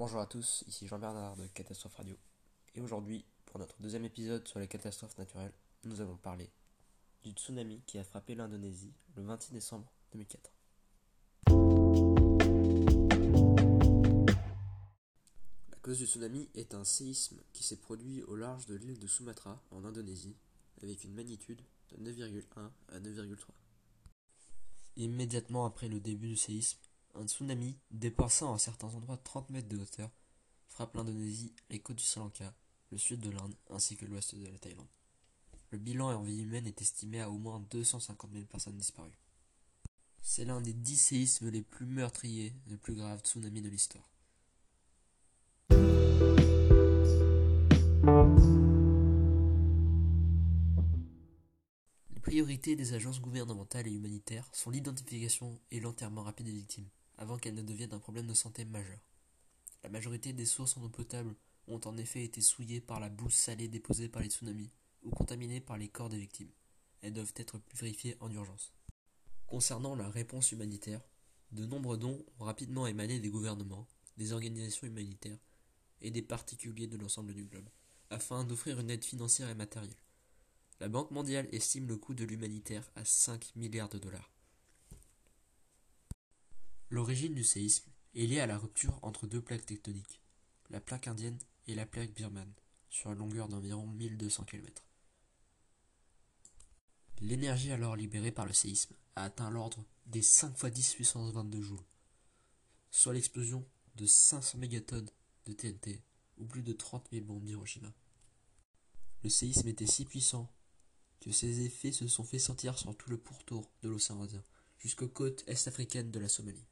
Bonjour à tous, ici Jean-Bernard de Catastrophe Radio. Et aujourd'hui, pour notre deuxième épisode sur les catastrophes naturelles, nous allons parler du tsunami qui a frappé l'Indonésie le 26 décembre 2004. La cause du tsunami est un séisme qui s'est produit au large de l'île de Sumatra en Indonésie avec une magnitude de 9,1 à 9,3. Immédiatement après le début du séisme, un tsunami, dépassant à certains endroits 30 mètres de hauteur, frappe l'Indonésie, les côtes du Sri Lanka, le sud de l'Inde ainsi que l'ouest de la Thaïlande. Le bilan en vie humaine est estimé à au moins 250 000 personnes disparues. C'est l'un des dix séismes les plus meurtriers les plus graves tsunamis de l'histoire. Les priorités des agences gouvernementales et humanitaires sont l'identification et l'enterrement rapide des victimes, avant qu'elles ne deviennent un problème de santé majeur. La majorité des sources en eau potable ont en effet été souillées par la boue salée déposée par les tsunamis ou contaminées par les corps des victimes. Elles doivent être vérifiées en urgence. Concernant la réponse humanitaire, de nombreux dons ont rapidement émané des gouvernements, des organisations humanitaires et des particuliers de l'ensemble du globe, afin d'offrir une aide financière et matérielle. La Banque mondiale estime le coût de l'humanitaire à 5 milliards de dollars. L'origine du séisme est liée à la rupture entre deux plaques tectoniques, la plaque indienne et la plaque birmane, sur une longueur d'environ 1200 km. L'énergie alors libérée par le séisme a atteint l'ordre des 5 x 10 puissance 22 joules, soit l'explosion de 500 mégatonnes de TNT ou plus de 30 000 bombes d'Hiroshima. Le séisme était si puissant que ses effets se sont fait sentir sur tout le pourtour de l'océan Indien, jusqu'aux côtes est-africaines de la Somalie.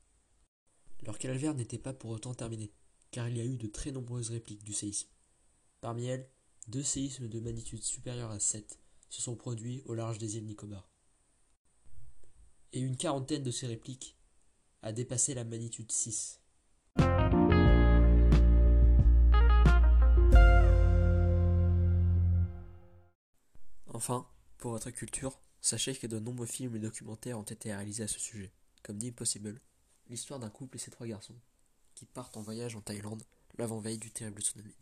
Leur calvaire n'était pas pour autant terminé, car il y a eu de très nombreuses répliques du séisme. Parmi elles, deux séismes de magnitude supérieure à 7 se sont produits au large des îles Nicobar. Et une quarantaine de ces répliques a dépassé la magnitude 6. Enfin, pour votre culture, sachez que de nombreux films et documentaires ont été réalisés à ce sujet, comme The Impossible, l'histoire d'un couple et ses trois garçons, qui partent en voyage en Thaïlande l'avant-veille du terrible tsunami.